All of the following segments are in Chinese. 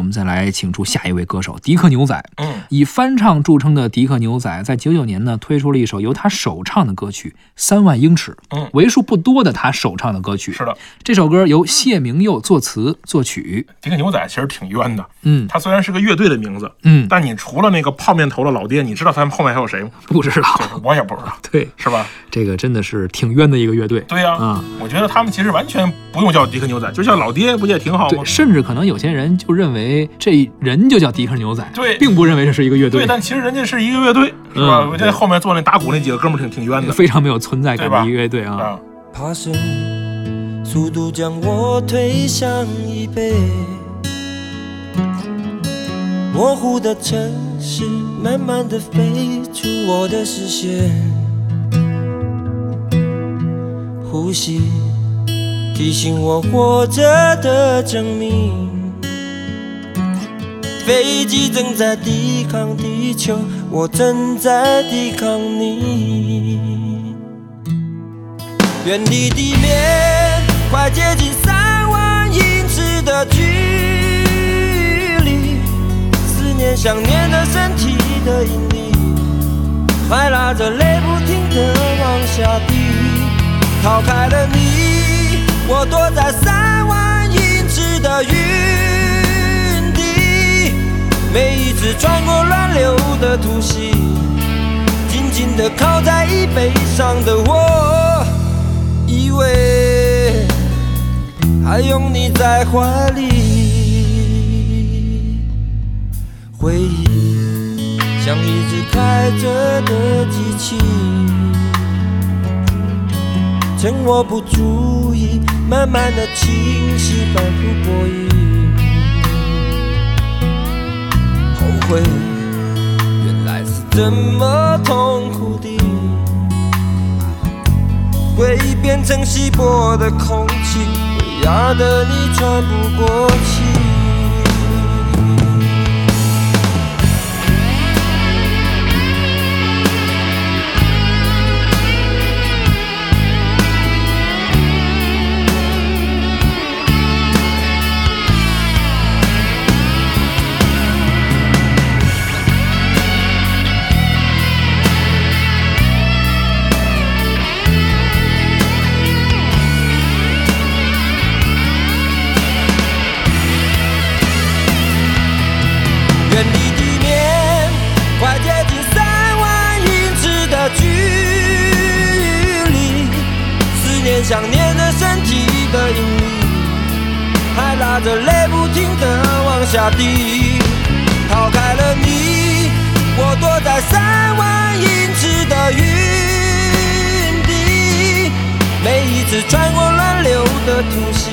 我们再来请出下一位歌手迪克牛仔。嗯，以翻唱著称的迪克牛仔，在九九年呢推出了一首由他首唱的歌曲《三万英尺》，嗯为数不多的他首唱的歌曲。是的，这首歌由谢明佑作词作曲。迪克牛仔其实挺冤的。嗯他虽然是个乐队的名字，嗯，但你除了那个泡面头的老爹，你知道他们后面还有谁吗？不知道。我也不知道，对，是吧？这个真的是挺冤的一个乐队。对呀、啊我觉得他们其实完全不用叫迪克牛仔，就叫老爹，不也挺好吗对，？甚至可能有些人就认为这人就叫迪克牛仔，对并不认为这是一个乐队对，，但其实人家是一个乐队，是吧？嗯我觉得后面坐那打鼓那几个哥们儿挺挺冤的，非常没有存在感的一个乐队啊。啊。爬升，速度将我推向椅背。模糊的城市，慢慢的飞出我的视线。呼吸提醒我活着的证明。飞机正在抵抗地球，我正在抵抗你。远离地面，快接近三万英尺的距离。思念想念的身体的引力，还拉着泪不停的往下滴。逃开了你，我躲在三万英尺的云。每一次穿过乱流的突袭，紧紧地靠在椅背上的我。以为还拥你在怀里，回忆像一只开着的机器，趁我不注意，慢慢的清晰，反复播音。怎么痛苦的。回忆变成稀薄的空气，压得你喘不过气。想念的身体的引力，还拉着泪不停的往下滴。逃开了你，我躲在三万英尺的云底。每一次穿过乱流的突袭，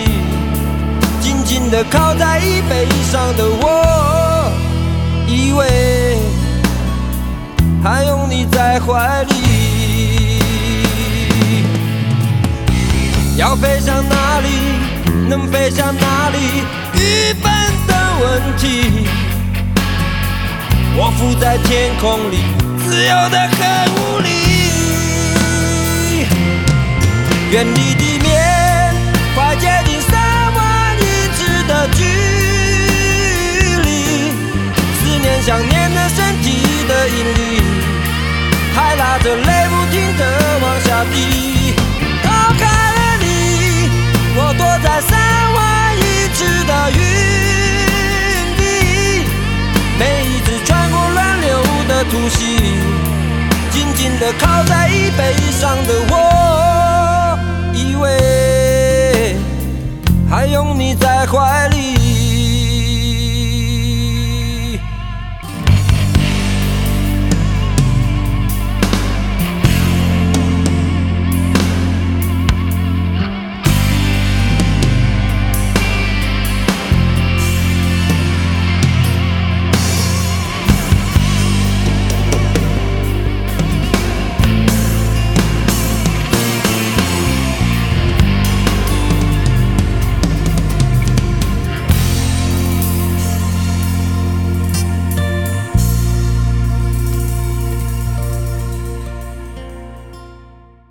紧紧地靠在椅背上的我。以为还拥你在怀里，要飞向哪里，能飞向哪里，愚笨的问题。我浮在天空里，自由的很无力。远离地面，快接近三万英尺的距离。思念想念的身体的引力，还拉着泪靠在椅背